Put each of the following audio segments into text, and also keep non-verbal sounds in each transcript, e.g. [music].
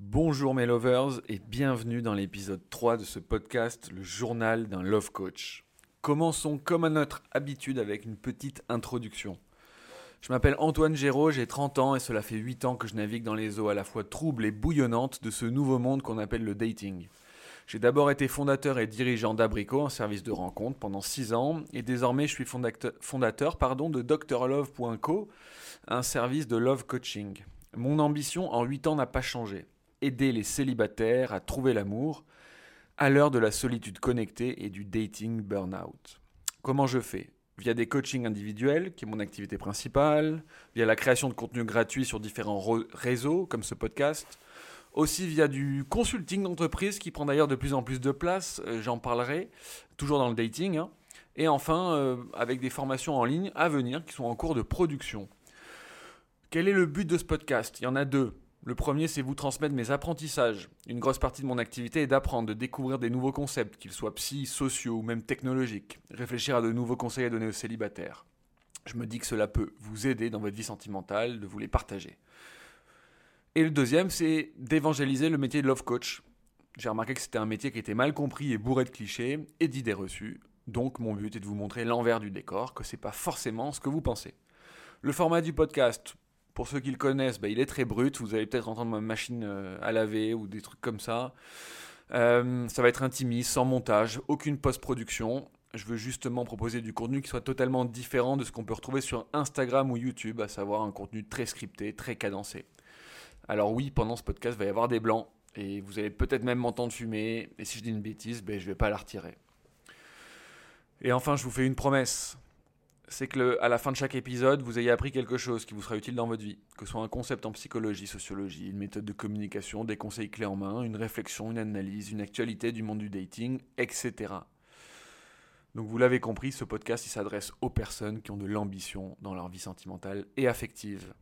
Bonjour mes lovers et bienvenue dans l'épisode 3 de ce podcast, le journal d'un love coach. Commençons comme à notre habitude avec une petite introduction. Je m'appelle Antoine Géraud, j'ai 30 ans et cela fait 8 ans que je navigue dans les eaux à la fois troubles et bouillonnantes de ce nouveau monde qu'on appelle le dating. J'ai d'abord été fondateur et dirigeant d'Abrico, un service de rencontre, pendant 6 ans, et désormais je suis fondateur, fondateur pardon, de drlove.co, un service de love coaching. Mon ambition en 8 ans n'a pas changé. Aider les célibataires à trouver l'amour à l'heure de la solitude connectée et du dating burnout. Comment je fais? Via des coachings individuels, qui est mon activité principale, via la création de contenu gratuit sur différents réseaux, comme ce podcast, aussi via du consulting d'entreprise qui prend d'ailleurs de plus en plus de place, euh, j'en parlerai, toujours dans le dating, hein. et enfin euh, avec des formations en ligne à venir qui sont en cours de production. Quel est le but de ce podcast? Il y en a deux. Le premier, c'est vous transmettre mes apprentissages. Une grosse partie de mon activité est d'apprendre, de découvrir des nouveaux concepts, qu'ils soient psy, sociaux ou même technologiques. Réfléchir à de nouveaux conseils à donner aux célibataires. Je me dis que cela peut vous aider dans votre vie sentimentale, de vous les partager. Et le deuxième, c'est d'évangéliser le métier de love coach. J'ai remarqué que c'était un métier qui était mal compris et bourré de clichés et d'idées reçues. Donc mon but est de vous montrer l'envers du décor, que c'est pas forcément ce que vous pensez. Le format du podcast, pour ceux qui le connaissent, bah, il est très brut. Vous allez peut-être entendre ma machine euh, à laver ou des trucs comme ça. Euh, ça va être intimiste, sans montage, aucune post-production. Je veux justement proposer du contenu qui soit totalement différent de ce qu'on peut retrouver sur Instagram ou YouTube, à savoir un contenu très scripté, très cadencé. Alors oui, pendant ce podcast, il va y avoir des blancs, et vous allez peut-être même m'entendre fumer, et si je dis une bêtise, ben, je ne vais pas la retirer. Et enfin, je vous fais une promesse c'est que à la fin de chaque épisode, vous ayez appris quelque chose qui vous sera utile dans votre vie, que ce soit un concept en psychologie, sociologie, une méthode de communication, des conseils clés en main, une réflexion, une analyse, une actualité du monde du dating, etc. Donc vous l'avez compris, ce podcast s'adresse aux personnes qui ont de l'ambition dans leur vie sentimentale et affective.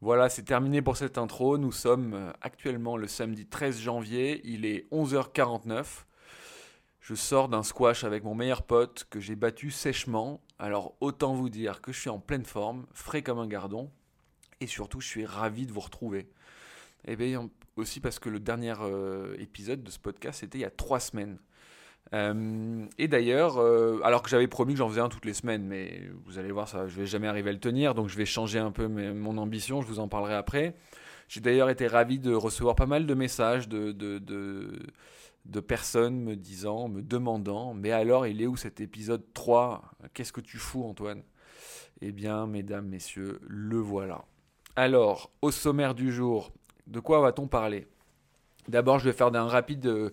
Voilà, c'est terminé pour cette intro. Nous sommes euh, actuellement le samedi 13 janvier, il est 11h49. Je sors d'un squash avec mon meilleur pote que j'ai battu sèchement. Alors autant vous dire que je suis en pleine forme, frais comme un gardon. Et surtout, je suis ravi de vous retrouver. Et bien aussi parce que le dernier euh, épisode de ce podcast, c'était il y a trois semaines. Euh, et d'ailleurs, euh, alors que j'avais promis que j'en faisais un toutes les semaines, mais vous allez voir, ça, je vais jamais arriver à le tenir, donc je vais changer un peu mon ambition, je vous en parlerai après. J'ai d'ailleurs été ravi de recevoir pas mal de messages de de personnes me disant, me demandant, mais alors il est où cet épisode 3 Qu'est-ce que tu fous Antoine? Eh bien, mesdames, messieurs, le voilà. Alors, au sommaire du jour, de quoi va-t-on parler? D'abord, je vais faire d'un rapide euh,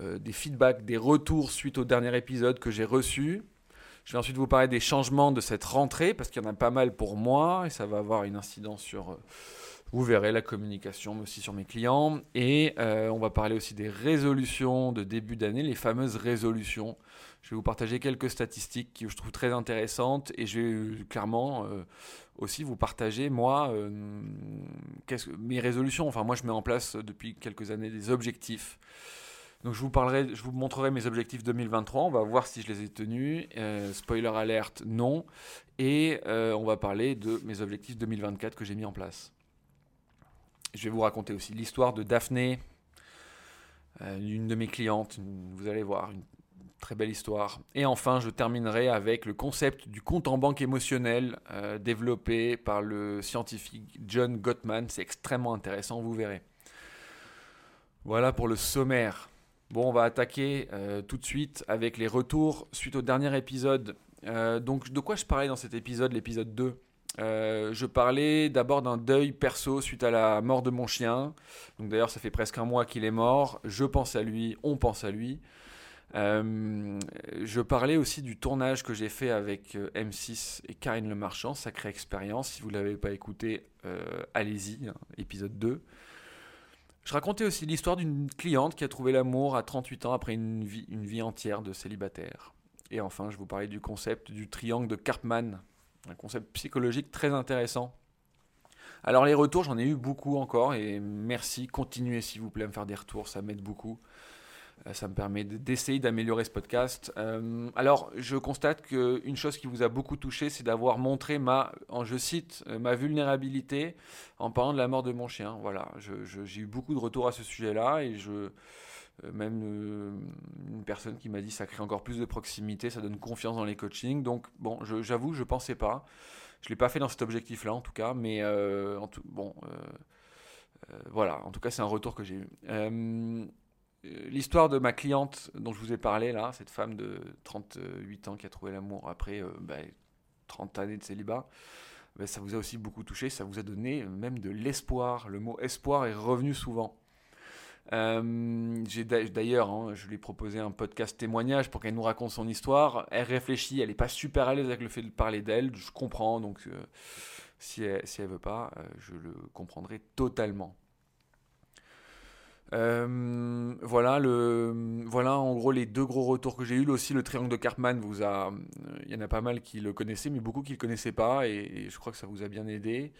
euh, des feedbacks, des retours suite au dernier épisode que j'ai reçu. Je vais ensuite vous parler des changements de cette rentrée, parce qu'il y en a pas mal pour moi, et ça va avoir une incidence sur... Euh, vous verrez la communication, aussi sur mes clients. Et euh, on va parler aussi des résolutions de début d'année, les fameuses résolutions. Je vais vous partager quelques statistiques que je trouve très intéressantes et je vais euh, clairement euh, aussi vous partager, moi, mes résolutions. Enfin, moi, je mets en place depuis quelques années des objectifs. Donc je vous parlerai, je vous montrerai mes objectifs 2023. On va voir si je les ai tenus. spoiler alerte, non. Et on va parler de mes objectifs 2024 que j'ai mis en place. Je vais vous raconter aussi l'histoire de Daphné, euh, une de mes clientes. Vous allez voir, une très belle histoire. Et enfin, je terminerai avec le concept du compte en banque émotionnel euh, développé par le scientifique John Gottman. C'est extrêmement intéressant, vous verrez. Voilà pour le sommaire. Bon, on va attaquer euh, tout de suite avec les retours suite au dernier épisode. donc, de quoi je parlais dans cet épisode, l'épisode 2 euh, je parlais d'abord d'un deuil perso suite à la mort de mon chien. Donc d'ailleurs, ça fait presque un mois qu'il est mort. Je pense à lui, on pense à lui. Euh, je parlais aussi du tournage que j'ai fait avec euh, M6 et Karine Le Marchand, sacrée expérience. Si vous ne l'avez pas écouté, allez-y, hein, épisode 2. Je racontais aussi l'histoire d'une cliente qui a trouvé l'amour à 38 ans après une vie, une vie entière de célibataire. Et enfin, je vous parlais du concept du triangle de Karpman, un concept psychologique très intéressant. Alors les retours, j'en ai eu beaucoup encore et merci, continuez s'il vous plaît à me faire des retours, ça m'aide beaucoup. ça me permet d'essayer d'améliorer ce podcast. alors, je constate qu'une chose qui vous a beaucoup touché, c'est d'avoir montré ma, je cite, ma vulnérabilité en parlant de la mort de mon chien. Voilà, j'ai eu beaucoup de retours à ce sujet-là et je, euh, même euh, une personne qui m'a dit ça crée encore plus de proximité, ça donne confiance dans les coachings. Donc bon, j'avoue, je, ne pensais pas. Je l'ai pas fait dans cet objectif-là en tout cas, mais euh, bon, voilà. En tout cas, c'est un retour que j'ai eu. L'histoire de ma cliente dont je vous ai parlé là, cette femme de 38 ans qui a trouvé l'amour après 30 bah, années de célibat, bah, ça vous a aussi beaucoup touché, ça vous a donné même de l'espoir. Le mot espoir est revenu souvent. Euh, j'ai d'ailleurs, hein, je lui ai proposé un podcast témoignage pour qu'elle nous raconte son histoire. Elle réfléchit, elle n'est pas super à l'aise avec le fait de parler d'elle, je comprends, donc euh, si elle si veut pas, euh, je le comprendrai totalement. Euh, voilà, le, voilà en gros les deux gros retours que j'ai eu. Aussi, le triangle de Cartman, vous a, il y en a pas mal qui le connaissaient, mais beaucoup qui le connaissaient pas, et, je crois que ça vous a bien aidé.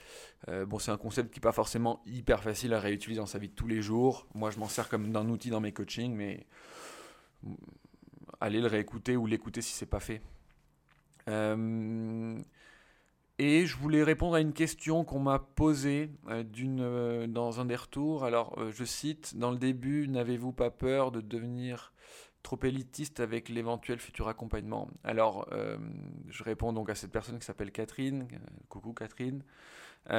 Euh, bon, c'est un concept qui n'est pas forcément hyper facile à réutiliser dans sa vie de tous les jours. Moi, je m'en sers comme d'un outil dans mes coachings, mais allez le réécouter ou l'écouter si c'est pas fait. Euh, et je voulais répondre à une question qu'on m'a posée euh, euh, dans un des retours. Alors, euh, je cite, dans le début, n'avez-vous pas peur de devenir trop élitiste avec l'éventuel futur accompagnement? Alors, je réponds donc à cette personne qui s'appelle Catherine. coucou Catherine. Vous,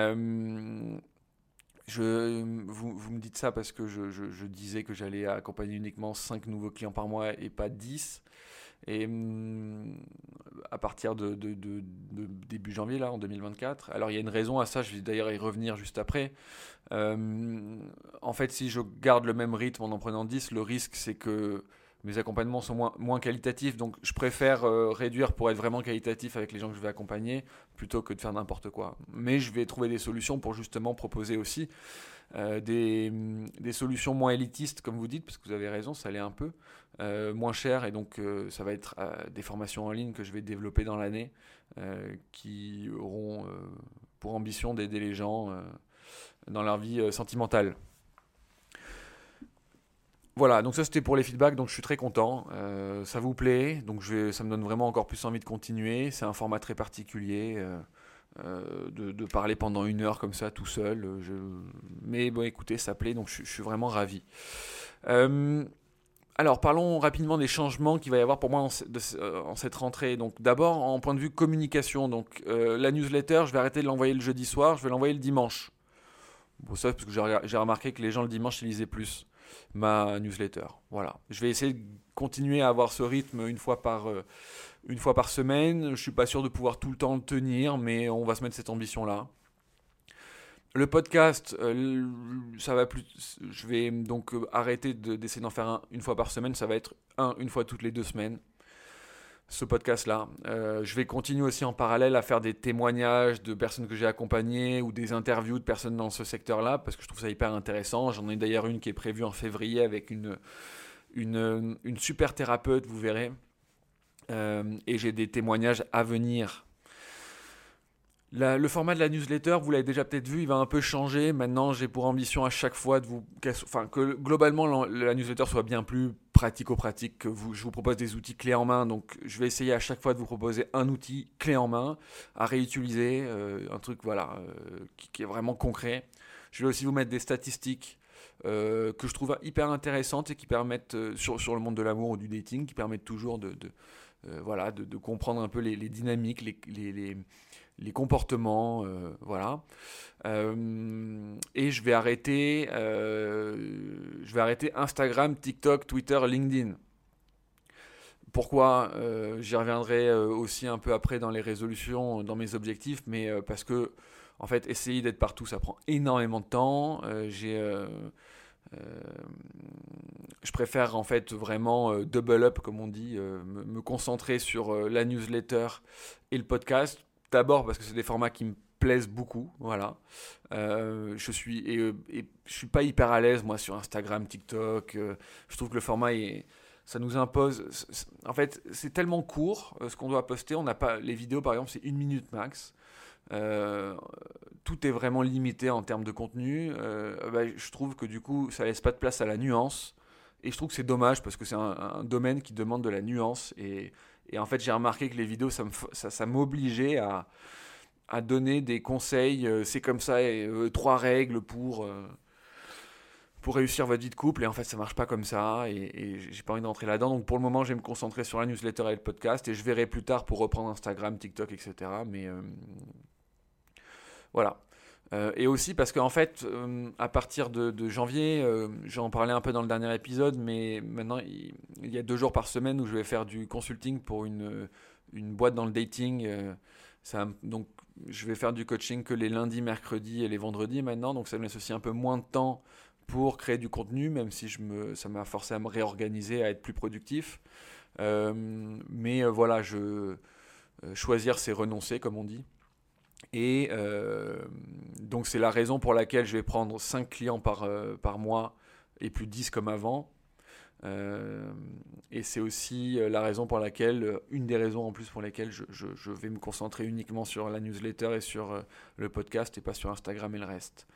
me dites ça parce que je, je disais que j'allais accompagner uniquement 5 nouveaux clients par mois et pas 10. Et hum, à partir de, début janvier, là, en 2024. Alors, il y a une raison à ça, je vais d'ailleurs y revenir juste après. Hum, en fait, si je garde le même rythme en en prenant 10, le risque, c'est que mes accompagnements sont moins, qualitatifs. Donc, je préfère euh, réduire pour être vraiment qualitatif avec les gens que je vais accompagner plutôt que de faire n'importe quoi. Mais je vais trouver des solutions pour justement proposer aussi euh, des, des, solutions moins élitistes, comme vous dites, parce que vous avez raison, ça l'est un peu, euh, moins cher, et donc euh, ça va être des formations en ligne que je vais développer dans l'année, qui auront pour ambition d'aider les gens dans leur vie sentimentale. Voilà, donc ça c'était pour les feedbacks, donc je suis très content. ça vous plaît, donc je vais, ça me donne vraiment encore plus envie de continuer. C'est un format très particulier. De, parler pendant une heure comme ça tout seul. Euh, je... Mais bon, écoutez, ça plaît, donc je, suis vraiment ravi. Euh, alors, parlons rapidement des changements qu'il va y avoir pour moi en, cette rentrée. Donc, d'abord, en point de vue communication, donc la newsletter, je vais arrêter de l'envoyer le jeudi soir, je vais l'envoyer le dimanche. Bon, ça, parce que j'ai remarqué que les gens le dimanche, ils lisaient plus ma newsletter. Voilà. Je vais essayer de continuer à avoir ce rythme une fois par, une fois par semaine. Je suis pas sûr de pouvoir tout le temps le tenir, mais on va se mettre cette ambition-là. Le podcast, euh, ça va plus. Je vais donc euh, arrêter d'essayer d'en faire un une fois par semaine. Ça va être un une fois toutes les deux semaines. Ce podcast-là. Euh, je vais continuer aussi en parallèle à faire des témoignages de personnes que j'ai accompagnées ou des interviews de personnes dans ce secteur-là parce que je trouve ça hyper intéressant. J'en ai d'ailleurs une qui est prévue en février avec une, une, une super thérapeute, vous verrez. Euh, et j'ai des témoignages à venir. le format de la newsletter, vous l'avez déjà peut-être vu, il va un peu changer. Maintenant, j'ai pour ambition à chaque fois vous, que globalement la, newsletter soit bien plus pratico-pratique, que je vous propose des outils clés en main. Donc, je vais essayer à chaque fois de vous proposer un outil clé en main à réutiliser, euh, un truc voilà euh, qui, est vraiment concret. Je vais aussi vous mettre des statistiques que je trouve hyper intéressantes et qui permettent sur, le monde de l'amour ou du dating, qui permettent toujours de voilà, de, comprendre un peu les, dynamiques, les, comportements, euh, voilà. Euh, et je vais arrêter, je vais arrêter Instagram, TikTok, Twitter, LinkedIn. Pourquoi J'y reviendrai aussi un peu après dans les résolutions, dans mes objectifs, mais parce que en fait, essayer d'être partout, ça prend énormément de temps. J'ai euh, je préfère en fait vraiment euh, double up, comme on dit, euh, me, concentrer sur la newsletter et le podcast. D'abord parce que c'est des formats qui me plaisent beaucoup, voilà. je suis je suis pas hyper à l'aise moi sur Instagram, TikTok. je trouve que le format est ça nous impose. En fait, c'est tellement court ce qu'on doit poster. On n'a pas les vidéos, par exemple, c'est une minute max. Euh, tout est vraiment limité en termes de contenu. Euh, bah, je trouve que du coup, ça laisse pas de place à la nuance. Et je trouve que c'est dommage parce que c'est un, domaine qui demande de la nuance. Et, en fait, j'ai remarqué que les vidéos, ça m'obligeait à, à donner des conseils. Euh, c'est comme ça, et, trois règles pour pour réussir votre vie de couple. Et en fait, ça marche pas comme ça. Et, j'ai pas envie d'entrer là-dedans. Donc pour le moment, je vais me concentrer sur la newsletter et le podcast. Et je verrai plus tard pour reprendre Instagram, TikTok, etc. Mais voilà. Euh, et aussi parce qu'en fait, euh, à partir de, janvier, j'en parlais un peu dans le dernier épisode, mais maintenant, il, y a deux jours par semaine où je vais faire du consulting pour une, une boîte dans le dating. donc, je vais faire du coaching que les lundis, mercredis et les vendredis maintenant. Donc, ça me laisse aussi un peu moins de temps pour créer du contenu, même si je me, ça m'a forcé à me réorganiser, à être plus productif. Euh, mais euh, voilà, euh, choisir, c'est renoncer, comme on dit. Et donc c'est la raison pour laquelle je vais prendre 5 clients par, par mois et plus 10 comme avant. et c'est aussi la raison pour laquelle, une des raisons en plus pour lesquelles je, je, je vais me concentrer uniquement sur la newsletter et sur le podcast et pas sur Instagram et le reste.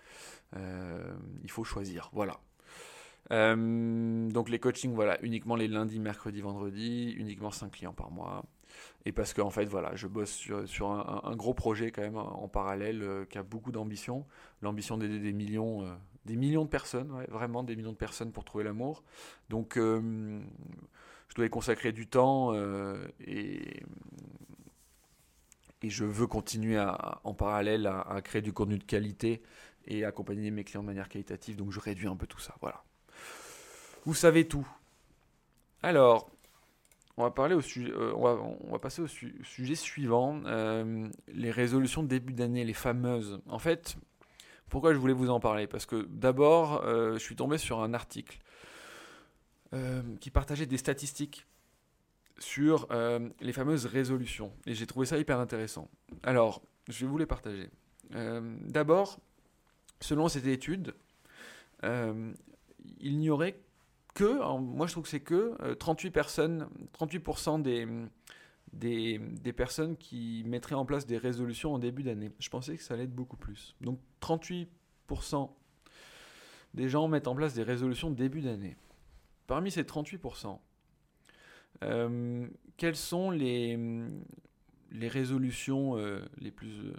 Euh, il faut choisir. Voilà. Euh, donc les coachings, voilà, uniquement les lundis, mercredis, vendredis, uniquement 5 clients par mois. Et parce qu'en en fait, voilà, je bosse sur, un, gros projet quand même en parallèle euh, qui a beaucoup d'ambition. L'ambition d'aider des millions, des millions de personnes, vraiment des millions de personnes pour trouver l'amour. Donc je dois y consacrer du temps et, je veux continuer en parallèle à, à, créer du contenu de qualité et accompagner mes clients de manière qualitative. Donc je réduis un peu tout ça. Voilà. Vous savez tout. Alors, on va, parler au sujet, euh, on, va, passer au sujet suivant. Euh, les résolutions de début d'année, les fameuses. En fait, pourquoi je voulais vous en parler? Parce que d'abord, euh, je suis tombé sur un article qui partageait des statistiques sur les fameuses résolutions. Et j'ai trouvé ça hyper intéressant. Alors, je vais vous les partager. d'abord, selon cette étude, il n'y aurait que, moi je trouve que c'est que 38 euh, personnes, 38% des, personnes qui mettraient en place des résolutions en début d'année. Je pensais que ça allait être beaucoup plus. Donc 38% des gens mettent en place des résolutions début d'année. Parmi ces 38%, euh, quelles sont les, résolutions plus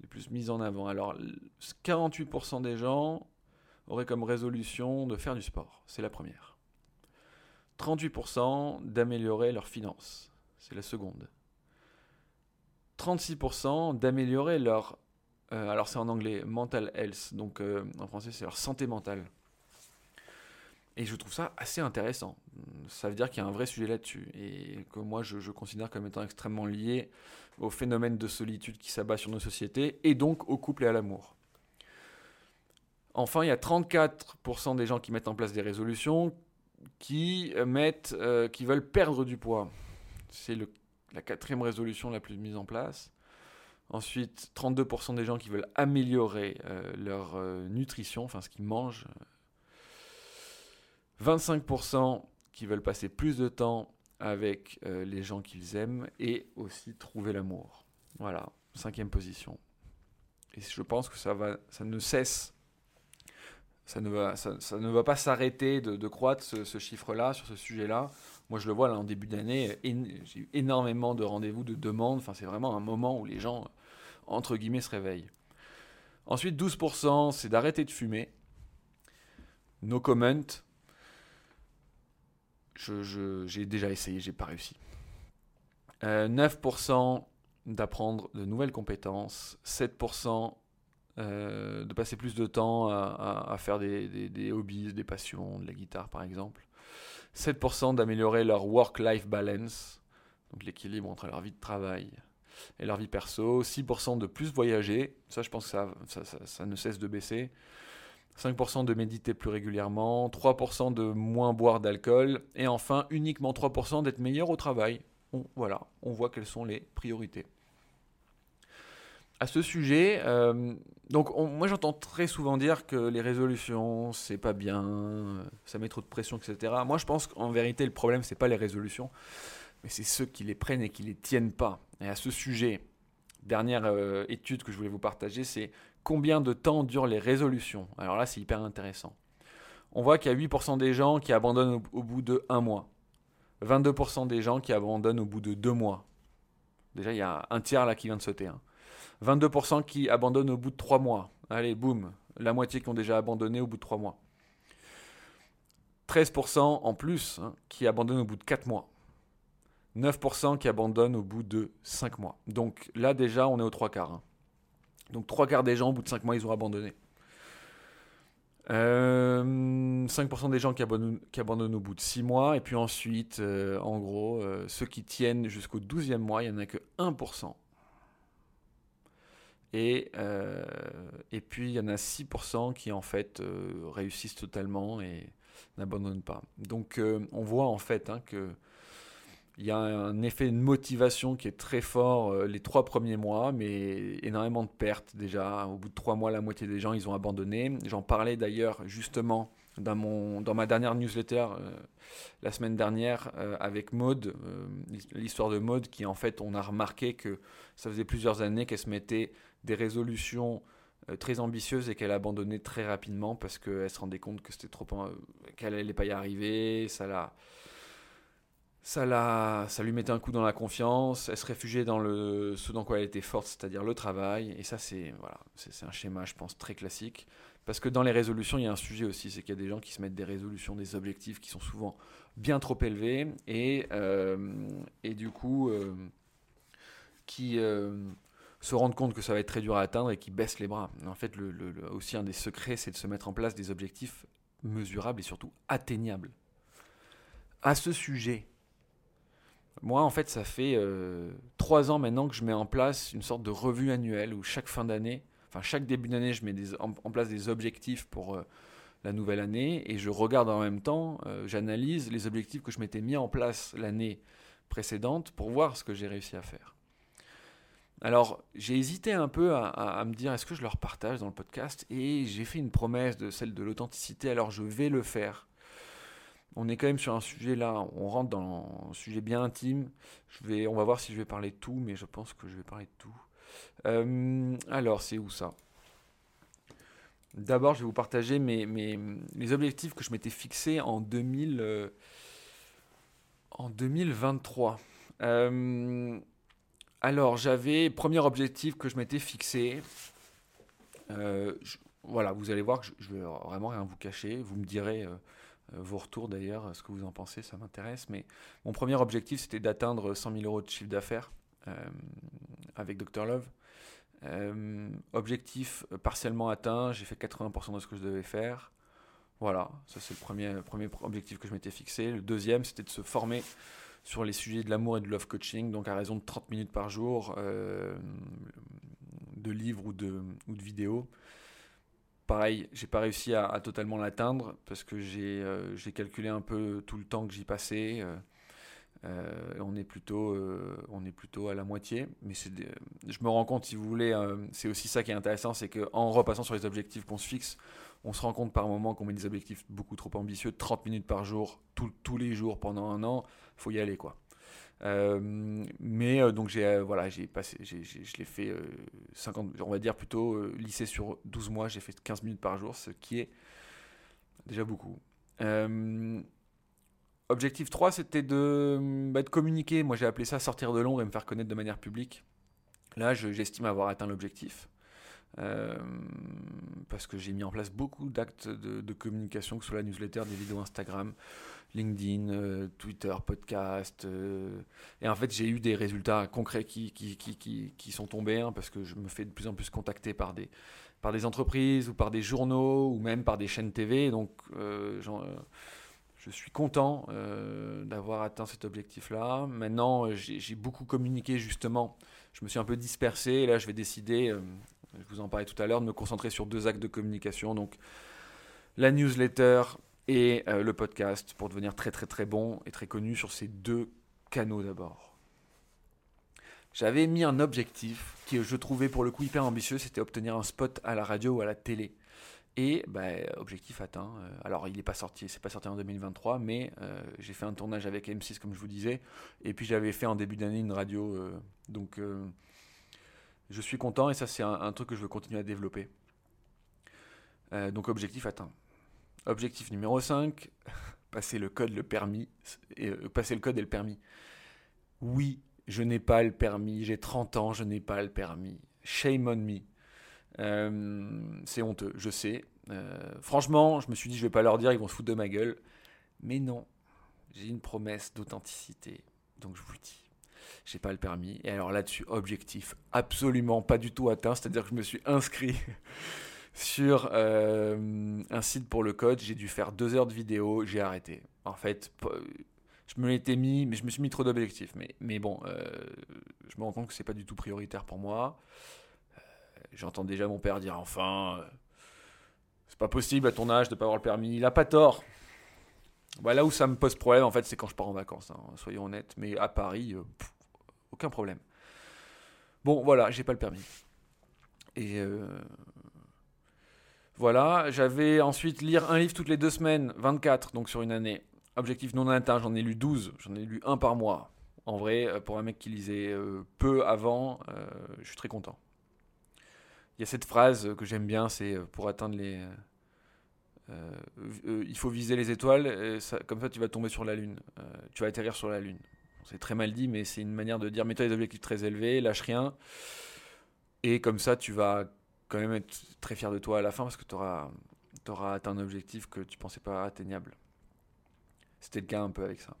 les plus mises en avant? Alors, 48% des gens auraient comme résolution de faire du sport. C'est la première. 38% d'améliorer leurs finances. C'est la seconde. 36% d'améliorer leur... Euh, alors c'est en anglais mental health, donc euh, en français c'est leur santé mentale. Et je trouve ça assez intéressant. Ça veut dire qu'il y a un vrai sujet là-dessus et que moi je, considère comme étant extrêmement lié au phénomène de solitude qui s'abat sur nos sociétés et donc au couple et à l'amour. Enfin, il y a 34% des gens qui mettent en place des résolutions qui, mettent, euh, qui veulent perdre du poids. C'est la quatrième résolution la plus mise en place. Ensuite, 32% des gens qui veulent améliorer euh, leur euh, nutrition, enfin ce qu'ils mangent, 25% qui veulent passer plus de temps avec euh, les gens qu'ils aiment et aussi trouver l'amour. Voilà, cinquième position. Et je pense que ça, va, ça ne cesse, ça ne va, ça, ne va pas s'arrêter de, croître ce, chiffre-là, sur ce sujet-là. Moi, je le vois là en début d'année, j'ai eu énormément de rendez-vous, de demandes. Enfin, c'est vraiment un moment où les gens, entre guillemets, se réveillent. Ensuite, 12%, c'est d'arrêter de fumer. No comment, j'ai déjà essayé, j'ai pas réussi. 9% euh, d'apprendre de nouvelles compétences, 7% euh, de passer plus de temps à, faire des, hobbies, des passions, de la guitare par exemple, 7% d'améliorer leur work-life balance, donc l'équilibre entre leur vie de travail et leur vie perso, 6% de plus voyager, ça je pense que ça ne cesse de baisser, 5% de méditer plus régulièrement, 3% de moins boire d'alcool, et enfin uniquement 3% d'être meilleur au travail. voilà, on voit quelles sont les priorités. À ce sujet, euh, donc moi j'entends très souvent dire que les résolutions c'est pas bien, ça met trop de pression, etc. Moi je pense qu'en vérité le problème c'est pas les résolutions, mais c'est ceux qui les prennent et qui les tiennent pas. Et à ce sujet, dernière euh, étude que je voulais vous partager, c'est combien de temps durent les résolutions Alors là, c'est hyper intéressant. on voit qu'il y a 8% des gens qui abandonnent au, au bout de un mois. 22% des gens qui abandonnent au bout de deux mois. Déjà, il y a un tiers là qui vient de sauter. hein. 22% qui abandonnent au bout de trois mois. Allez, boum, la moitié qui ont déjà abandonné au bout de trois mois. 13% en plus hein, qui abandonnent au bout de 4 mois. 9% qui abandonnent au bout de 5 mois. Donc là déjà on est aux trois quarts. hein. Donc trois quarts des gens au bout de 5 mois ils ont abandonné. Euh, 5% des gens qui abandonnent, qui abandonnent au bout de 6 mois. Et puis ensuite, euh, en gros, euh, ceux qui tiennent jusqu'au 12e mois, il n'y en a que 1%. Et, euh, et puis il y en a 6% qui en fait euh, réussissent totalement et n'abandonnent pas. Donc euh, on voit en fait hein, que y a un effet de motivation qui est très fort les trois premiers mois, mais énormément de pertes déjà. Au bout de trois mois, la moitié des gens ils ont abandonné. J'en parlais d'ailleurs justement dans, mon, dans ma dernière newsletter la semaine dernière avec Maude, l'histoire de Maude qui en fait on a remarqué que ça faisait plusieurs années qu'elle se mettait des résolutions euh, très ambitieuses et qu'elle abandonnait très rapidement parce qu'elle se rendait compte que c'était trop euh, qu'elle allait pas y arriver, ça la ça, la, ça lui mettait un coup dans la confiance, elle se réfugiait dans le, ce dans quoi elle était forte, c'est-à-dire le travail. Et ça, c'est voilà, c'est un schéma, je pense, très classique. Parce que dans les résolutions, il y a un sujet aussi, c'est qu'il y a des gens qui se mettent des résolutions, des objectifs qui sont souvent bien trop élevés et, euh, et du coup, qui se rendent compte que ça va être très dur à atteindre et qui baissent les bras. En fait, le, aussi un des secrets, c'est de se mettre en place des objectifs mesurables et surtout atteignables. À ce sujet, moi, en fait, ça fait euh, trois ans maintenant que je mets en place une sorte de revue annuelle où chaque fin d'année, enfin chaque début d'année, je mets en place des objectifs pour euh, la nouvelle année et je regarde en même temps, euh, j'analyse les objectifs que je m'étais mis en place l'année précédente pour voir ce que j'ai réussi à faire. Alors, j'ai hésité un peu à, me dire est-ce que je leur partage dans le podcast? Et j'ai fait une promesse de celle de l'authenticité, alors je vais le faire. On est quand même sur un sujet là, on rentre dans un sujet bien intime. Je vais, on va voir si je vais parler de tout, mais je pense que je vais parler de tout. Euh, alors, c'est où ça? D'abord, je vais vous partager mes, les objectifs que je m'étais fixés en 2000, euh, en 2023. Euh, alors, j'avais premier objectif que je m'étais fixé. euh, voilà, vous allez voir que je, je vais vraiment rien vous cacher. Vous me direz euh, euh, vos retours d'ailleurs, ce que vous en pensez, ça m'intéresse. Mais mon premier objectif, c'était d'atteindre 100 000 euros de chiffre d'affaires avec Dr Love. Objectif partiellement atteint, j'ai fait 80% de ce que je devais faire. Voilà, ça c'est le premier, premier objectif que je m'étais fixé. Le deuxième, c'était de se former sur les sujets de l'amour et de love coaching, donc à raison de 30 minutes par jour, euh, de livres ou de, vidéos. Pareil, j'ai pas réussi à, totalement l'atteindre parce que j'ai euh, j'ai calculé un peu tout le temps que j'y passais. euh, euh, on est plutôt euh, on est plutôt à la moitié mais des- je me rends compte si vous voulez euh, c'est aussi ça qui est intéressant c'est que en repassant sur les objectifs qu'on se fixe on se rend compte par moment qu'on met des objectifs beaucoup trop ambitieux 30 minutes par jour tous les jours pendant un an faut y aller quoi. Mais donc j'ai voilà j'ai passé j'ai- je l'ai fait euh, 50 on va dire plutôt lycée sur 12 mois j'ai fait 15 minutes par jour ce qui est déjà beaucoup Objectif 3, c'était de, bah, de communiquer. Moi, j'ai appelé ça sortir de l'ombre et me faire connaître de manière publique. Là, je- j'estime avoir atteint l'objectif. Euh, parce que j'ai mis en place beaucoup d'actes de, communication, que ce soit la newsletter, des vidéos Instagram, LinkedIn, euh, Twitter, podcast. euh, et en fait, j'ai eu des résultats concrets qui, sont tombés, hein, parce que je me fais de plus en plus contacter par des, entreprises ou par des journaux ou même par des chaînes TV. Donc, je suis content euh, d'avoir atteint cet objectif-là. Maintenant, euh, j'ai beaucoup communiqué justement. Je me suis un peu dispersé. Et là, je vais décider, euh, je vous en parlais tout à l'heure, de me concentrer sur deux actes de communication. Donc, la newsletter et le podcast pour devenir très très très bon et très connu sur ces deux canaux d'abord. J'avais mis un objectif qui je trouvais pour le coup hyper ambitieux, c'était obtenir un spot à la radio ou à la télé. Et bah, objectif atteint. Euh, Alors il n'est pas sorti, c'est pas sorti en 2023, mais euh, j'ai fait un tournage avec M6 comme je vous disais, et puis j'avais fait en début d'année une radio. euh, donc je suis content et ça c'est un, truc que je veux continuer à développer. Donc objectif atteint. Objectif numéro 5, [laughs] passer le code, le permis, passer le code et le permis. Oui, je n'ai pas le permis, j'ai 30 ans, je n'ai pas le permis. Shame on me. Euh, c'est honteux, je sais. Euh, franchement, je me suis dit, je vais pas leur dire, ils vont se foutre de ma gueule. Mais non, j'ai une promesse d'authenticité. Donc je vous le dis, j'ai pas le permis. Et alors là-dessus, objectif absolument pas du tout atteint. C'est-à-dire que je me suis inscrit [laughs] sur euh, un site pour le code. J'ai dû faire deux heures de vidéo, j'ai arrêté. En fait, je me l'étais mis, mais je me suis mis trop d'objectifs. Mais, mais bon, je me rends compte que c'est pas du tout prioritaire pour moi. J'entends déjà mon père dire enfin, euh, c'est pas possible à ton âge de pas avoir le permis. Il a pas tort. Bah, là où ça me pose problème, en fait, c'est quand je pars en vacances, hein, soyons honnêtes. Mais à Paris, euh, aucun problème. Bon, voilà, j'ai pas le permis. Et euh, voilà, j'avais ensuite lire un livre toutes les deux semaines, 24, donc sur une année. Objectif non atteint, j'en ai lu 12, j'en ai lu un par mois. En vrai, pour un mec qui lisait peu avant, je suis très content. Il y a cette phrase que j'aime bien, c'est euh, pour atteindre les... Euh, euh, il faut viser les étoiles, comme ça tu vas tomber sur la Lune. tu vas atterrir sur la Lune. C'est très mal dit, mais c'est une manière de dire mets-toi des objectifs très élevés, lâche rien. Et comme ça, tu vas quand même être très fier de toi à la fin parce que tu auras, auras atteint un objectif que tu pensais pas atteignable. C'était le cas un peu avec ça.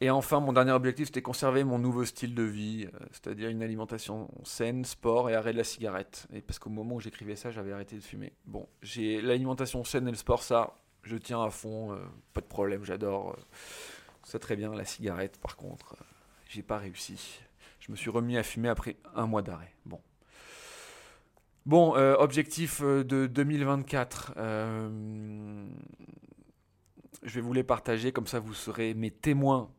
Et enfin, mon dernier objectif, c'était conserver mon nouveau style de vie, euh, c'est-à-dire une alimentation saine, sport et arrêt de la cigarette. Et parce qu'au moment où j'écrivais ça, j'avais arrêté de fumer. Bon, j'ai l'alimentation saine et le sport, ça, je tiens à fond, euh, pas de problème, j'adore. Euh, ça très bien. La cigarette, par contre, j'ai pas réussi. Je me suis remis à fumer après un mois d'arrêt. Bon. Bon, objectif de 2024 je vais vous les partager, comme ça vous serez mes témoins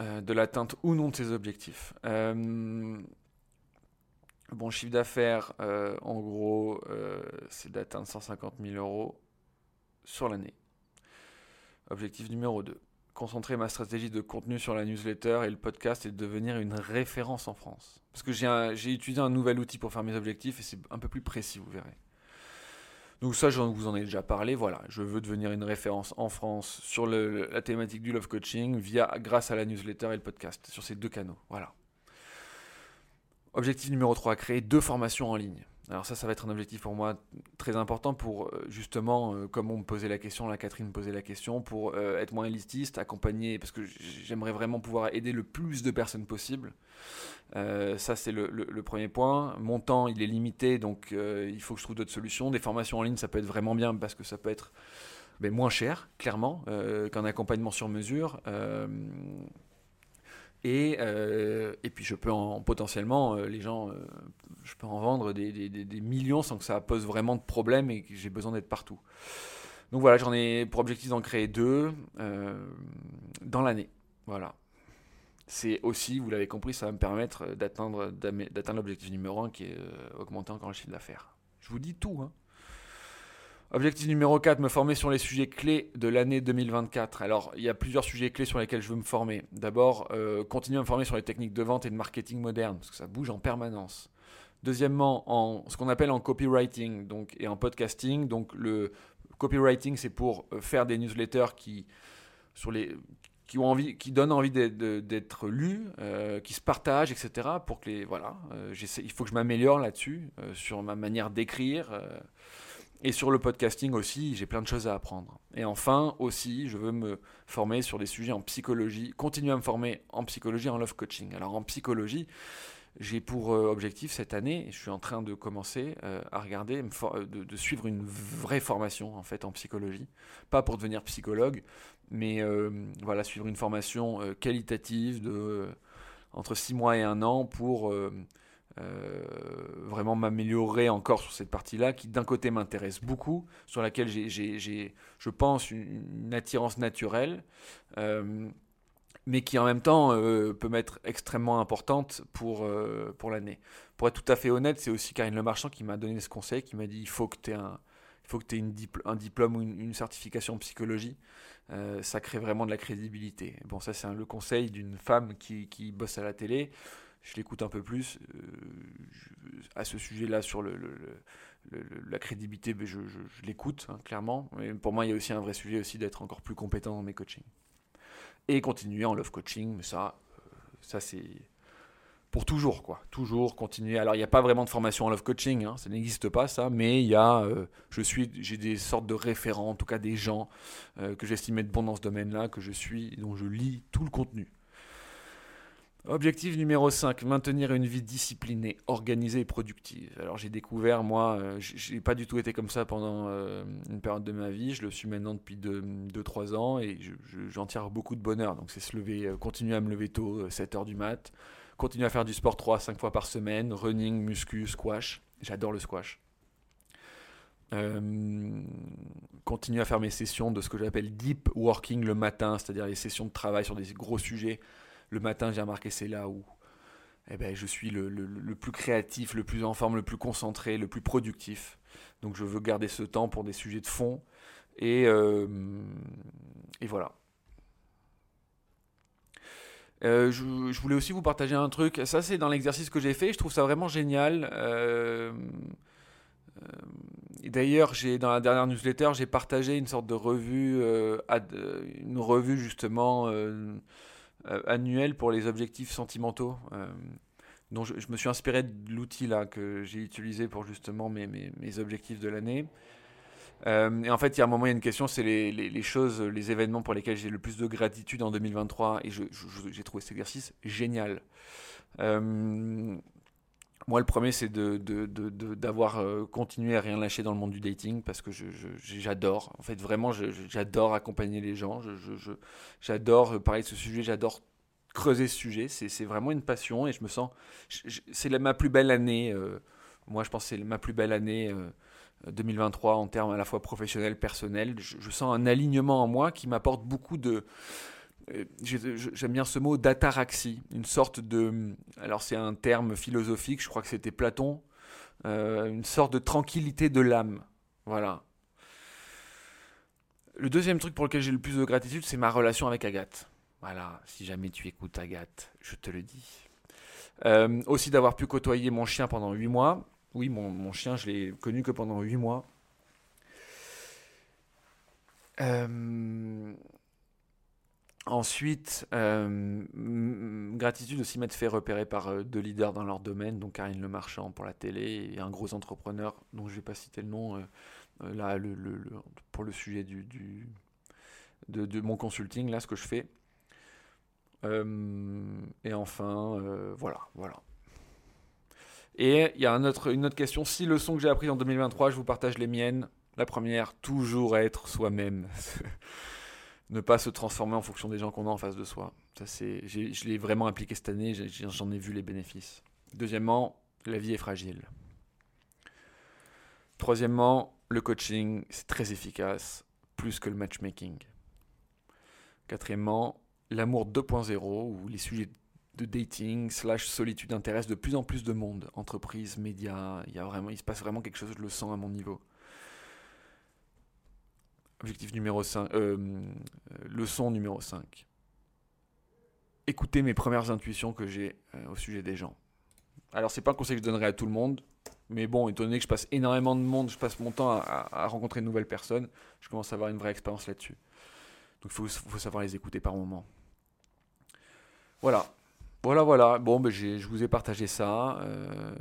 euh, de l'atteinte ou non de ses objectifs. Euh, bon, chiffre d'affaires, euh, en gros, c'est d'atteindre 150 000 euros sur l'année. Objectif numéro 2. Concentrer ma stratégie de contenu sur la newsletter et le podcast et de devenir une référence en France. Parce que j'ai utilisé un nouvel outil pour faire mes objectifs et c'est un peu plus précis, vous verrez. Donc ça, je vous en ai déjà parlé. Voilà, je veux devenir une référence en France sur la thématique du love coaching via, grâce à la newsletter et le podcast, sur ces deux canaux. Voilà. Objectif numéro 3, créer deux formations en ligne. Alors ça, ça va être un objectif pour moi très important pour euh, justement, euh, comme on me posait la question, la Catherine me posait la question, pour euh, être moins élitiste, accompagner, parce que j'aimerais vraiment pouvoir aider le plus de personnes possible. ça, c'est le, premier point. Mon temps, il est limité, donc il faut que je trouve d'autres solutions. Des formations en ligne, ça peut être vraiment bien parce que ça peut être ben, moins cher, clairement, qu'un accompagnement sur mesure. Et, euh, et puis je peux en potentiellement, euh, les gens, euh, je peux en vendre des, des, millions sans que ça pose vraiment de problème et que j'ai besoin d'être partout. Donc voilà, j'en ai pour objectif d'en créer deux dans l'année. Voilà. C'est aussi, vous l'avez compris, ça va me permettre d'atteindre, d'atteindre l'objectif numéro un qui est augmenter encore le chiffre d'affaires. Je vous dis tout, hein. Objectif numéro 4, me former sur les sujets clés de l'année 2024. Alors, il y a plusieurs sujets clés sur lesquels je veux me former. D'abord, euh, continuer à me former sur les techniques de vente et de marketing moderne, parce que ça bouge en permanence. Deuxièmement, en ce qu'on appelle en copywriting donc, et en podcasting. Donc, le copywriting, c'est pour euh, faire des newsletters qui, sur les, qui, ont envie, qui donnent envie d'être lus, euh, qui se partagent, etc. Pour que les, voilà, il faut que je m'améliore là-dessus, sur ma manière d'écrire et sur le podcasting aussi, j'ai plein de choses à apprendre. Et enfin, aussi, je veux me former sur des sujets en psychologie, continuer à me former en psychologie, en love coaching. Alors en psychologie, j'ai pour euh, objectif cette année, je suis en train de commencer euh, à regarder, euh, de, suivre une vraie formation en fait en psychologie, pas pour devenir psychologue, mais voilà suivre une formation qualitative de entre six mois et un an pour euh, vraiment m'améliorer encore sur cette partie-là, qui d'un côté m'intéresse beaucoup, sur laquelle j'ai, je pense, une, attirance naturelle, euh, mais qui en même temps euh, peut m'être extrêmement importante pour, pour l'année. Pour être tout à fait honnête, c'est aussi Karine Lemarchand qui m'a donné ce conseil, qui m'a dit il faut que tu aies un, il faut que aies un diplôme ou une, certification en psychologie. ça crée vraiment de la crédibilité. Bon, ça, c'est le conseil d'une femme qui, qui, bosse à la télé je l'écoute un peu plus. à ce sujet-là, sur le, la crédibilité, ben, je, l'écoute, hein, clairement. Mais pour moi, il y a aussi un vrai sujet aussi d'être encore plus compétent dans mes coachings. Et continuer en love coaching, mais ça, ça c'est pour toujours, quoi. Toujours continuer. Alors, il n'y a pas vraiment de formation en love coaching, hein, ça n'existe pas, ça, mais il y a, euh, je suis, j'ai des sortes de référents, en tout cas des gens euh, que j'estime être bons dans ce domaine-là, que je suis, dont je lis tout le contenu. Objectif numéro 5, maintenir une vie disciplinée, organisée et productive. Alors j'ai découvert, moi, euh, j'ai pas du tout été comme ça pendant une période de ma vie, je le suis maintenant depuis 2-3 ans et j'en tire beaucoup de bonheur. Donc c'est se lever, continuer à me lever tôt, 7h du mat', Continue à faire du sport 3 5 fois par semaine, running, muscu, squash. J'adore le squash. Euh, continue à faire mes sessions de ce que j'appelle deep working le matin, c'est-à-dire les sessions de travail sur des gros sujets. Le matin, j'ai remarqué, c'est là où eh ben, je suis le, plus créatif, le plus en forme, le plus concentré, le plus productif. Donc je veux garder ce temps pour des sujets de fond. Et, euh, voilà. Euh, je, voulais aussi vous partager un truc. Ça, c'est dans l'exercice que j'ai fait. Je trouve ça vraiment génial. Euh, d'ailleurs, dans la dernière newsletter, j'ai partagé une sorte de revue, une revue justement annuelle pour les objectifs sentimentaux. dont je, me suis inspiré de l'outil là que j'ai utilisé pour justement mes, mes objectifs de l'année. Euh, et en fait, il y a un moment, il y a une question, c'est les, les, choses, les événements pour lesquels j'ai le plus de gratitude en 2023. Et j'ai trouvé cet exercice génial. Euh, moi, le premier, c'est d'avoir de, euh, continué à rien lâcher dans le monde du dating parce que j'adore. En fait, vraiment, j'adore accompagner les gens. J'adore parler de ce sujet. J'adore creuser ce sujet. C'est vraiment une passion et je me sens. C'est ma plus belle année. moi, je pense que c'est ma plus belle année 2023 en termes à la fois professionnels, personnels. Je, sens un alignement en moi qui m'apporte beaucoup de... J'aime bien ce mot d'ataraxie, une sorte de... Alors c'est un terme philosophique, je crois que c'était Platon, euh, une sorte de tranquillité de l'âme. Voilà. Le deuxième truc pour lequel j'ai le plus de gratitude, c'est ma relation avec Agathe. Voilà, si jamais tu écoutes Agathe, je te le dis. Euh, aussi d'avoir pu côtoyer mon chien pendant 8 mois. Oui, mon, chien, je l'ai connu que pendant 8 mois. Euh, ensuite, euh, gratitude aussi m'être fait repérer par euh, deux leaders dans leur domaine, donc Karine Le Marchand pour la télé et un gros entrepreneur dont je ne vais pas citer le nom là le, pour le sujet du, de, mon consulting, là ce que je fais. et enfin, voilà, voilà. Et il y a une autre question. Si leçon que j'ai apprise en 2023, je vous partage les miennes. La première, toujours être soi-même. [laughs] ne pas se transformer en fonction des gens qu'on a en face de soi. C'est, je l'ai vraiment appliqué cette année, j'en ai vu les bénéfices. Deuxièmement, la vie est fragile. Troisièmement, le coaching, c'est très efficace, plus que le matchmaking. Quatrièmement, l'amour 2.0, ou les sujets de dating slash solitude intéresse de plus en plus de monde, entreprises, médias, y a vraiment, il se passe vraiment quelque chose, je le sens à mon niveau. Objectif numéro 5, euh, leçon numéro 5. Écoutez mes premières intuitions que j'ai euh, au sujet des gens. Alors c'est pas un conseil que je donnerais à tout le monde, mais bon, étant donné que je passe énormément de monde, je passe mon temps à, rencontrer de nouvelles personnes, je commence à avoir une vraie expérience là-dessus. Donc il faut, savoir les écouter par moment. Voilà, voilà, voilà. Bon, ben, je vous ai partagé ça. Euh, euh,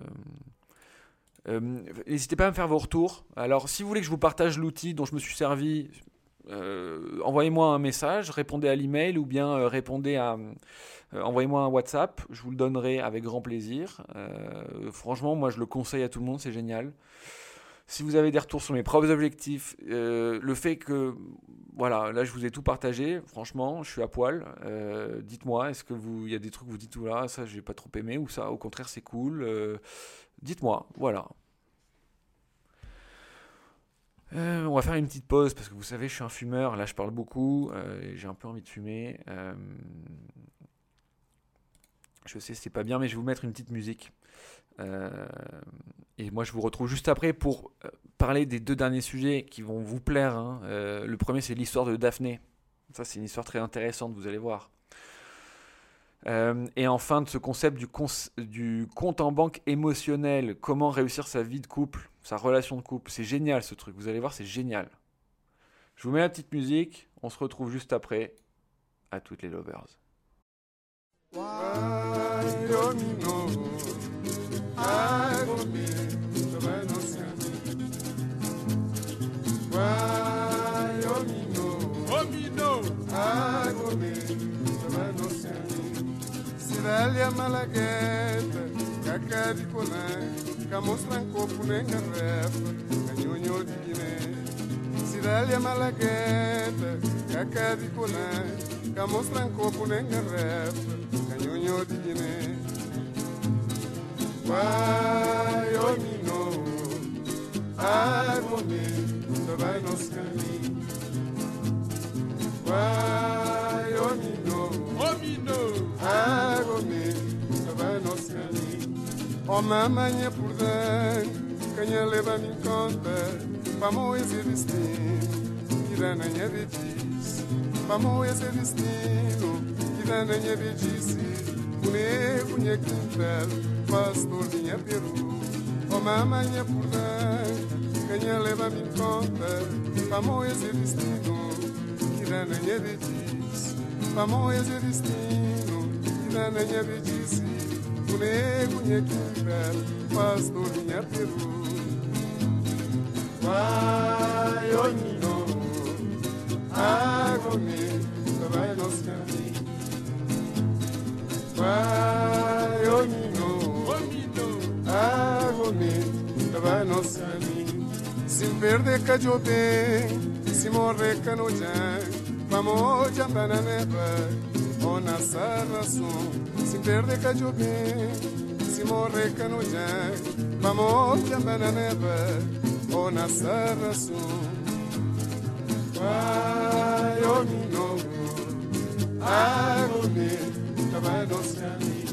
n'hésitez pas à me faire vos retours. Alors, si vous voulez que je vous partage l'outil dont je me suis servi, euh, envoyez-moi un message, répondez à l'email ou bien répondez à. envoyez-moi un WhatsApp, je vous le donnerai avec grand plaisir. franchement, moi je le conseille à tout le monde, c'est génial. Si vous avez des retours sur mes propres objectifs, euh, le fait que, voilà, là je vous ai tout partagé, franchement, je suis à poil. Euh, dites-moi, est-ce que vous, il y a des trucs que vous dites, là, ça j'ai pas trop aimé, ou ça, au contraire, c'est cool. Euh, dites-moi, voilà. on va faire une petite pause parce que vous savez, je suis un fumeur. Là, je parle beaucoup. et j'ai un peu envie de fumer. je sais, c'est pas bien, mais je vais vous mettre une petite musique. Euh, et moi, je vous retrouve juste après pour euh, parler des deux derniers sujets qui vont vous plaire. Hein. Euh, le premier, c'est l'histoire de Daphné. Ça, c'est une histoire très intéressante, vous allez voir. Euh, et enfin, de ce concept du, du compte en banque émotionnel, comment réussir sa vie de couple, sa relation de couple. C'est génial ce truc, vous allez voir, c'est génial. Je vous mets la petite musique, on se retrouve juste après. À toutes les lovers. Siralia malagueta, cacá de colã, camostra um copo nem garrafa, canhonho de Guiné. Siralia malagueta, cacá de colã, camostra um copo nem garrafa, canhonho de Guiné. Vai, oh, mino, água, vai nos caminhos. Vai, oh, mino, oh, mino, Agomê, Savana Oceania. Oh mamanha por dentro, quem a leva me conta, vamos esse destino, que dana é de bedice. Vamos esse destino, que dana é de bedice. O nego minha quintal, pastor minha peru. Oh mamanha por dentro, quem a leva me conta, vamos esse destino, que dana é de bedice. Vamos esse destino. nananya bijisi kunegunye kinda nyateru wayonino agome sabayanoskani wayonino agome sabayanoskani sin verde cayó bien, sin morre vamos ya bananera. dona Sarrazon Se perde Cajubim, se morre Canujã Vamos a Bananeba, dona Sarrazon Ai, ô minogo, agone, cabanos cami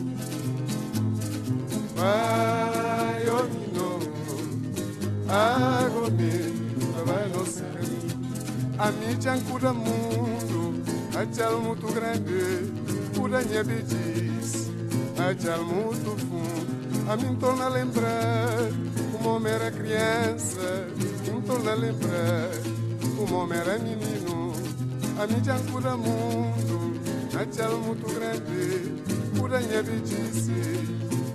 Ai, ô minogo, agone, cabanos cami A mídia ancura mundo a tchau muito grande, cura minha bediz, a tchau muito fundo. A mim torna a lembrar como homem era criança, me torna a lembrar como homem era menino. A mídia cura mundo, a tchau muito grande, cura minha bediz,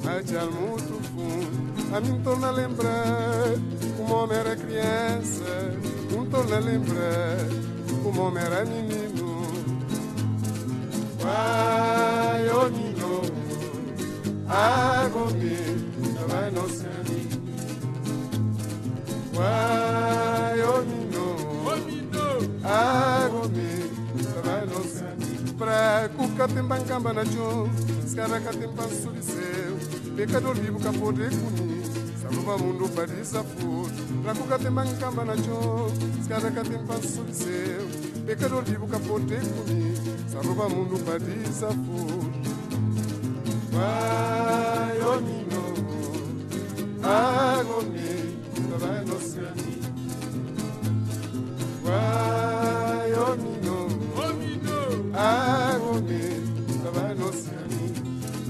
a tchau muito fundo. A mim torna a lembrar como homem era criança, me torna a lembrar como homem era menino wayoningo agobe nabanosani wayoningo agobe nabanosani prakukapembangamba naco skarakatempansoliseu bekadolibuka podekuni saluma mundu badisa fut passo de skarakatempansoliseu pecador vivo capote comi, sarroba mundo pra desafio. Vai, Nino, agomei, vai no Nino, agomei, vai no.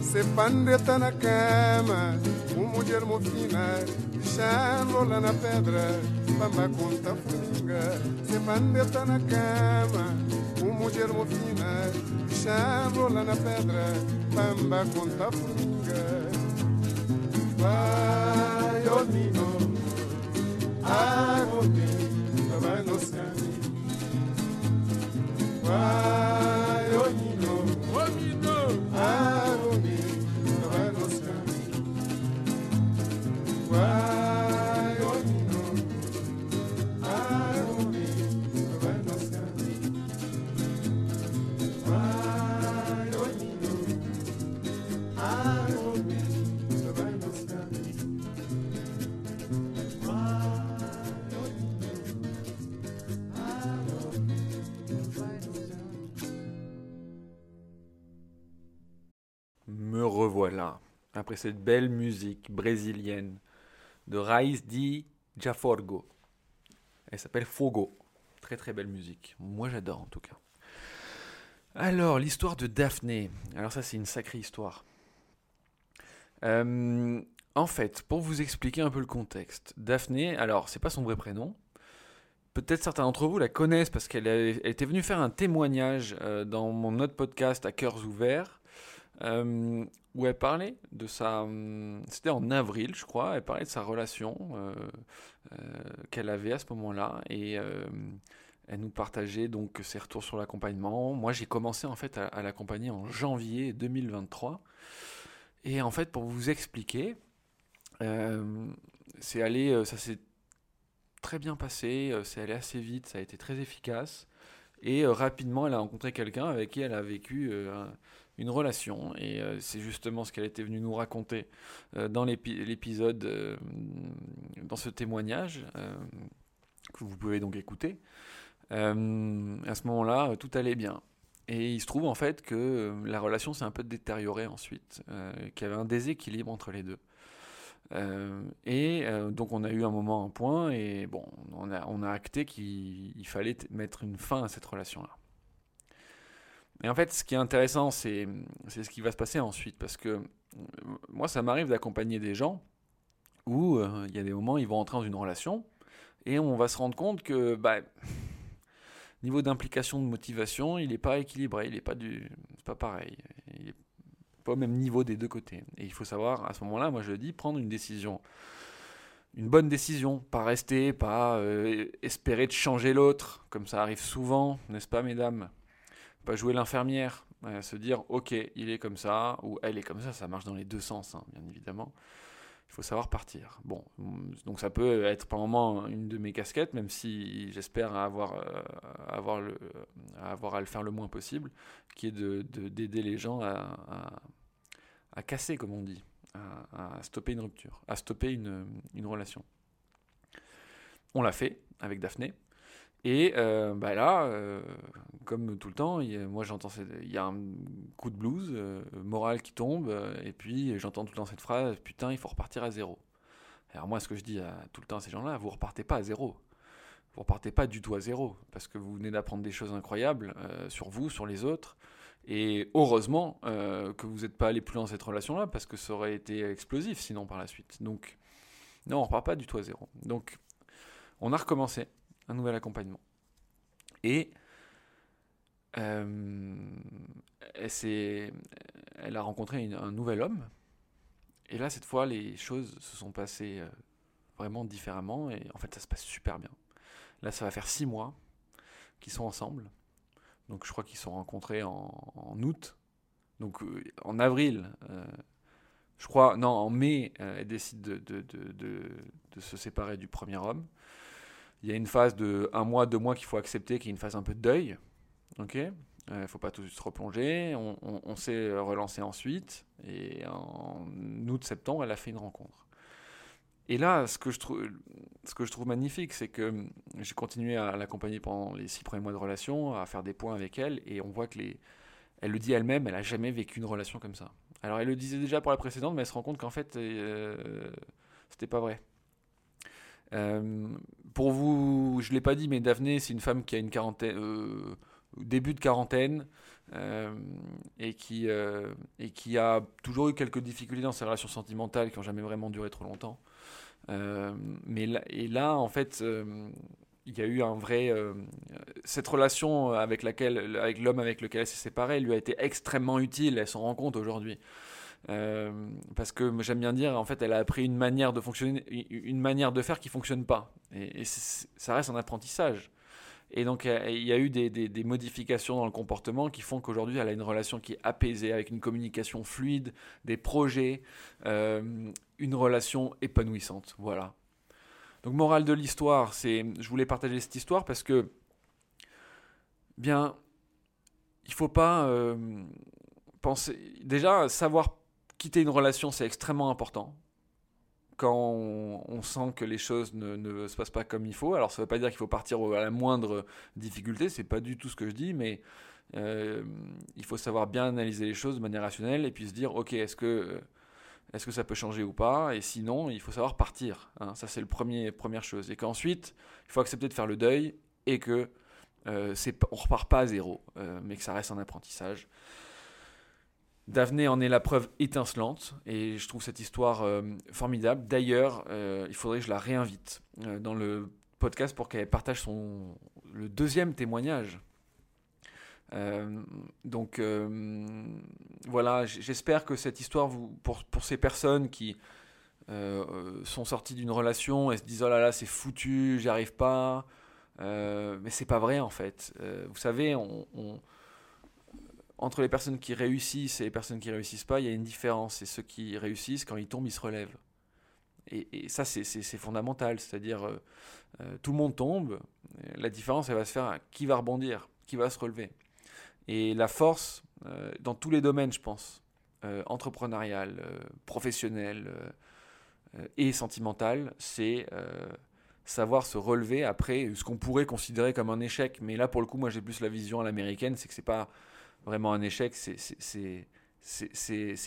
Se pandeta na cama, um mulher mofina, deixando lá na pedra bamba conta funinga Se mandeta na cama Um mulher mofina chama lá na pedra Bamba conta funinga Vai, ô Nino Agote Baba nos cami Vai, ô Nino Ô Nino Agote Baba nos cami Vai. Cette belle musique brésilienne de Raiz Di Jaforgo. Elle s'appelle Fogo. Très très belle musique. Moi j'adore en tout cas. Alors, l'histoire de Daphné. Alors ça, c'est une sacrée histoire. Euh, en fait, pour vous expliquer un peu le contexte, Daphné, alors c'est pas son vrai prénom. Peut-être certains d'entre vous la connaissent parce qu'elle était venue faire un témoignage euh, dans mon autre podcast à cœurs ouverts, euh, où elle parlait de sa. C'était en avril, je crois. Elle parlait de sa relation qu'elle avait à ce moment-là et elle nous partageait donc ses retours sur l'accompagnement. Moi, j'ai commencé en fait à, l'accompagner en janvier 2023. Et en fait, pour vous expliquer, euh, c'est allé, euh, ça s'est très bien passé, euh, c'est allé assez vite, ça a été très efficace. Et rapidement, elle a rencontré quelqu'un avec qui elle a vécu une relation. Et c'est justement ce qu'elle était venue nous raconter dans l'épisode, dans ce témoignage que vous pouvez donc écouter. Euh, à ce moment-là, tout allait bien. Et il se trouve en fait que euh, la relation s'est un peu détériorée ensuite, euh, qu'il y avait un déséquilibre entre les deux. et donc on a eu un moment, un point, et bon, on a, on a acté qu'il fallait mettre une fin à cette relation-là. Et en fait, ce qui est intéressant, c'est ce qui va se passer ensuite, parce que moi, ça m'arrive d'accompagner des gens où il y a des moments, ils vont entrer dans une relation, et on va se rendre compte que bah, [laughs] niveau d'implication, de motivation, il n'est pas équilibré, il n'est pas du, pas pareil, il n'est pas au même niveau des deux côtés. Et il faut savoir, à ce moment-là, moi je dis, prendre une décision, une bonne décision, pas rester, pas euh, espérer de changer l'autre, comme ça arrive souvent, n'est-ce pas, mesdames? Pas jouer l'infirmière, se dire, ok, il est comme ça, ou elle est comme ça, ça marche dans les deux sens, hein, bien évidemment il faut savoir partir. Bon, donc ça peut être par moment une de mes casquettes, même si j'espère avoir, euh, avoir, à le faire le moins possible, qui est d'aider de, les gens à, casser, comme on dit, à, stopper une rupture, à stopper une, relation. On l'a fait avec Daphné. Et euh, bah là, euh, comme tout le temps, moi j'entends, il y a un coup de blues euh, moral qui tombe, et puis j'entends tout le temps cette phrase Putain, il faut repartir à zéro. Alors, moi, ce que je dis à, tout le temps à ces gens-là, vous repartez pas à zéro. Vous repartez pas du tout à zéro, parce que vous venez d'apprendre des choses incroyables sur vous, sur les autres. Et heureusement que vous n'êtes pas allé plus loin dans cette relation-là, parce que ça aurait été explosif sinon par la suite. Donc, non, on repart pas du tout à zéro. Donc, on a recommencé un nouvel accompagnement. Et euh, elle, a rencontré un nouvel homme. Et là, cette fois, les choses se sont passées euh, vraiment différemment. Et en fait, ça se passe super bien. Là, ça va faire six mois qu'ils sont ensemble. Donc, je crois qu'ils se sont rencontrés en, août. Donc, euh, en avril, je crois, non, en mai, elle décide de, de, de, se séparer du premier homme. Il y a une phase de un mois, deux mois qu'il faut accepter, qui est une phase un peu de deuil. Ok euh, faut pas tout de se replonger. On, s'est relancé ensuite. Et en août-septembre, elle a fait une rencontre. Et là, ce que je trouve, ce que je trouve magnifique, c'est que j'ai continué à l'accompagner pendant les six premiers mois de relation, à faire des points avec elle. Et on voit que les. Elle le dit elle-même, elle n'a jamais vécu une relation comme ça. Alors, elle le disait déjà pour la précédente, mais elle se rend compte qu'en fait, euh, c'était pas vrai. Euh, pour vous, je ne l'ai pas dit, mais Daphné, c'est une femme qui a une quarantaine, euh, début de quarantaine, euh, et, qui, et qui a toujours eu quelques difficultés dans ses relations sentimentales qui n'ont jamais vraiment duré trop longtemps. mais là, et là, en fait, il y a eu un vrai. cette relation avec laquelle, avec l'homme avec lequel elle s'est séparée, lui a été extrêmement utile. Elle s'en rend compte aujourd'hui. Euh, parce que j'aime bien dire, en fait, elle a appris une manière de fonctionner, une manière de faire qui fonctionne pas. Et, ça reste un apprentissage. Et donc, il y a eu des, modifications dans le comportement qui font qu'aujourd'hui, elle a une relation qui est apaisée, avec une communication fluide, des projets, euh, une relation épanouissante. Voilà. Donc, morale de l'histoire, c'est, je voulais partager cette histoire parce que, bien, il faut pas euh, penser, déjà savoir quitter une relation, c'est extrêmement important. Quand on, sent que les choses ne, se passent pas comme il faut, alors ça ne veut pas dire qu'il faut partir à la moindre difficulté, c'est pas du tout ce que je dis, mais euh, il faut savoir bien analyser les choses de manière rationnelle et puis se dire, ok, est-ce que, est que ça peut changer ou pas? Et sinon, il faut savoir partir. Hein. ça, c'est premier première chose. Et qu'ensuite, il faut accepter de faire le deuil et que euh, on repart pas à zéro, euh, mais que ça reste un apprentissage. Daphné en est la preuve étincelante et je trouve cette histoire euh, formidable. D'ailleurs, il faudrait que je la réinvite dans le podcast pour qu'elle partage son, le deuxième témoignage. donc voilà, j'espère que cette histoire, pour, pour ces personnes qui sont sorties d'une relation et se disent oh là là c'est foutu, j'y arrive pas, euh, mais c'est pas vrai en fait. Euh, vous savez, on, entre les personnes qui réussissent et les personnes qui réussissent pas, il y a une différence. Et ceux qui réussissent, quand ils tombent, ils se relèvent. Et, ça, c'est fondamental. C'est-à-dire, euh, tout le monde tombe. La différence, elle va se faire à qui va rebondir, qui va se relever. Et la force, dans tous les domaines, je pense, entrepreneurial, professionnel et sentimental, c'est savoir se relever après ce qu'on pourrait considérer comme un échec. Mais là, pour le coup, moi, j'ai plus la vision à l'américaine, c'est que c'est pas vraiment un échec, c'est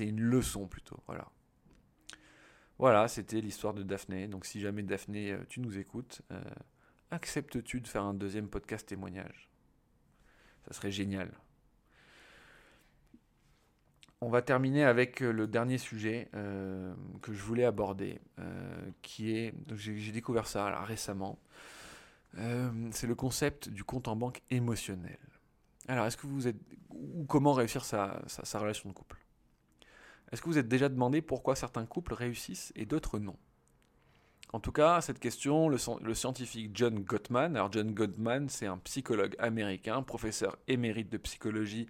une leçon plutôt. Voilà. Voilà, c'était l'histoire de Daphné. Donc, si jamais Daphné, euh, tu nous écoutes, euh, acceptes-tu de faire un deuxième podcast témoignage? Ça serait génial. On va terminer avec euh, le dernier sujet que je voulais aborder, qui est, j'ai découvert ça récemment, c'est le concept du compte en banque émotionnel. Alors, est-ce que vous êtes, ou comment réussir sa, relation de couple? Est-ce que vous êtes déjà demandé pourquoi certains couples réussissent et d'autres non? En tout cas, cette question, le, scientifique John Gottman, alors John Gottman, c'est un psychologue américain, professeur émérite de psychologie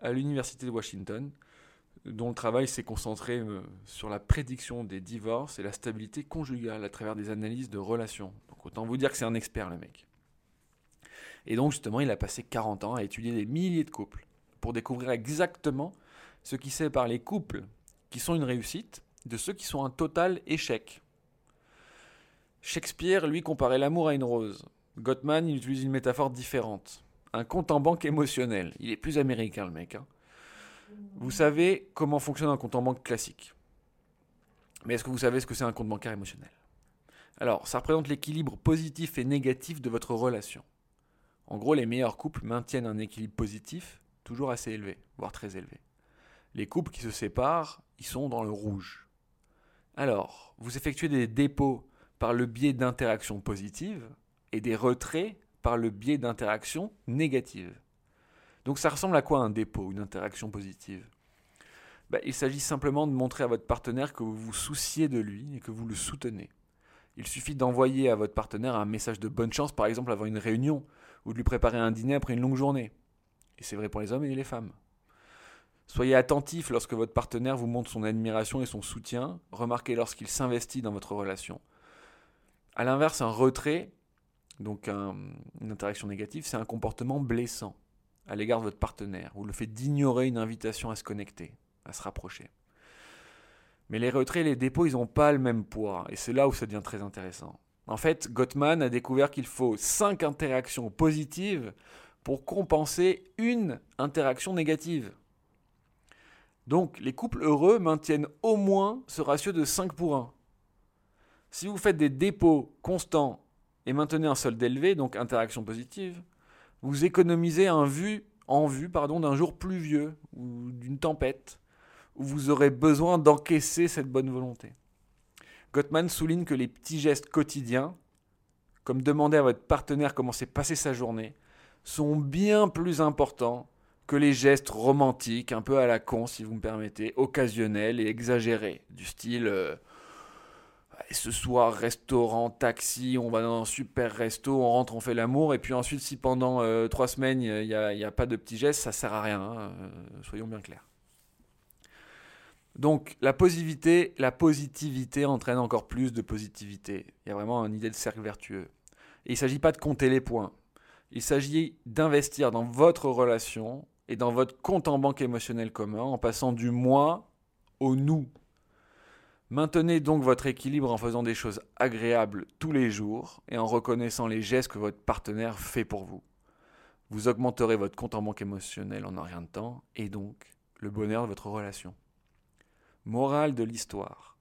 à l'Université de Washington, dont le travail s'est concentré euh, sur la prédiction des divorces et la stabilité conjugale à travers des analyses de relations. Donc autant vous dire que c'est un expert le mec. Et donc justement, il a passé 40 ans à étudier des milliers de couples pour découvrir exactement ce qui sépare les couples qui sont une réussite de ceux qui sont un total échec. Shakespeare, lui, comparait l'amour à une rose. Gottman, il utilise une métaphore différente. Un compte en banque émotionnel. Il est plus américain, le mec. Hein. Vous savez comment fonctionne un compte en banque classique. Mais est-ce que vous savez ce que c'est un compte bancaire émotionnel? Alors, ça représente l'équilibre positif et négatif de votre relation. En gros, les meilleurs couples maintiennent un équilibre positif toujours assez élevé, voire très élevé. Les couples qui se séparent, ils sont dans le rouge. Alors, vous effectuez des dépôts par le biais d'interactions positives et des retraits par le biais d'interactions négatives. Donc ça ressemble à quoi un dépôt, une interaction positive? Bah, Il s'agit simplement de montrer à votre partenaire que vous vous souciez de lui et que vous le soutenez. Il suffit d'envoyer à votre partenaire un message de bonne chance, par exemple avant une réunion, ou de lui préparer un dîner après une longue journée. Et c'est vrai pour les hommes et les femmes. Soyez attentif lorsque votre partenaire vous montre son admiration et son soutien. Remarquez lorsqu'il s'investit dans votre relation. A l'inverse, un retrait, donc une interaction négative, c'est un comportement blessant à l'égard de votre partenaire, ou le fait d'ignorer une invitation à se connecter, à se rapprocher. Mais les retraits et les dépôts, ils n'ont pas le même poids, et c'est là où ça devient très intéressant. En fait, Gottman a découvert qu'il faut 5 interactions positives pour compenser une interaction négative. Donc, les couples heureux maintiennent au moins ce ratio de 5 pour 1. Si vous faites des dépôts constants et maintenez un solde élevé, donc interaction positive, vous économisez un vue, en vue pardon, d'un jour pluvieux ou d'une tempête, où vous aurez besoin d'encaisser cette bonne volonté. Gottman souligne que les petits gestes quotidiens, comme demander à votre partenaire comment s'est passée sa journée, sont bien plus importants que les gestes romantiques, un peu à la con si vous me permettez, occasionnels et exagérés, du style euh, ce soir, restaurant, taxi, on va dans un super resto, on rentre, on fait l'amour. Et puis ensuite, si pendant euh, trois semaines, il n'y a, pas de petits gestes, ça sert à rien. Hein, euh, soyons bien clairs. Donc la positivité, la positivité entraîne encore plus de positivité. Il y a vraiment une idée de cercle vertueux. Et il ne s'agit pas de compter les points. Il s'agit d'investir dans votre relation et dans votre compte en banque émotionnel commun en passant du moi au nous. Maintenez donc votre équilibre en faisant des choses agréables tous les jours et en reconnaissant les gestes que votre partenaire fait pour vous. Vous augmenterez votre compte en banque émotionnel en un rien de temps et donc le bonheur de votre relation. Morale de l'histoire.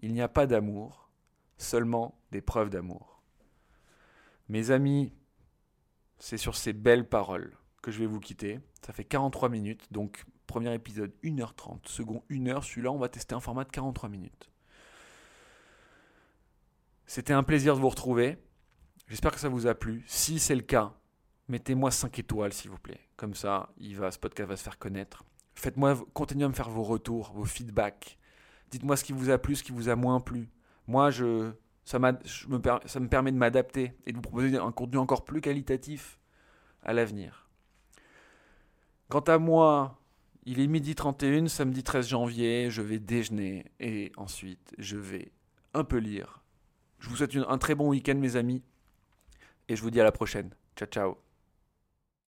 Il n'y a pas d'amour, seulement des preuves d'amour. Mes amis, C'est sur ces belles paroles que je vais vous quitter. Ça fait 43 minutes, donc premier épisode 1h30, second 1h, celui-là on va tester un format de 43 minutes. C'était un plaisir de vous retrouver. J'espère que ça vous a plu. Si c'est le cas, mettez-moi 5 étoiles s'il vous plaît. Comme ça, il va, ce podcast va se faire connaître. Faites-moi, continuez à me faire vos retours, vos feedbacks. Dites-moi ce qui vous a plu, ce qui vous a moins plu. Moi, je, ça, me, ça me permet de m'adapter et de vous proposer un contenu encore plus qualitatif à l'avenir. Quant à moi, il est midi 31, samedi 13 janvier, je vais déjeuner et ensuite je vais un peu lire. Je vous souhaite un très bon week-end mes amis et je vous dis à la prochaine. Ciao ciao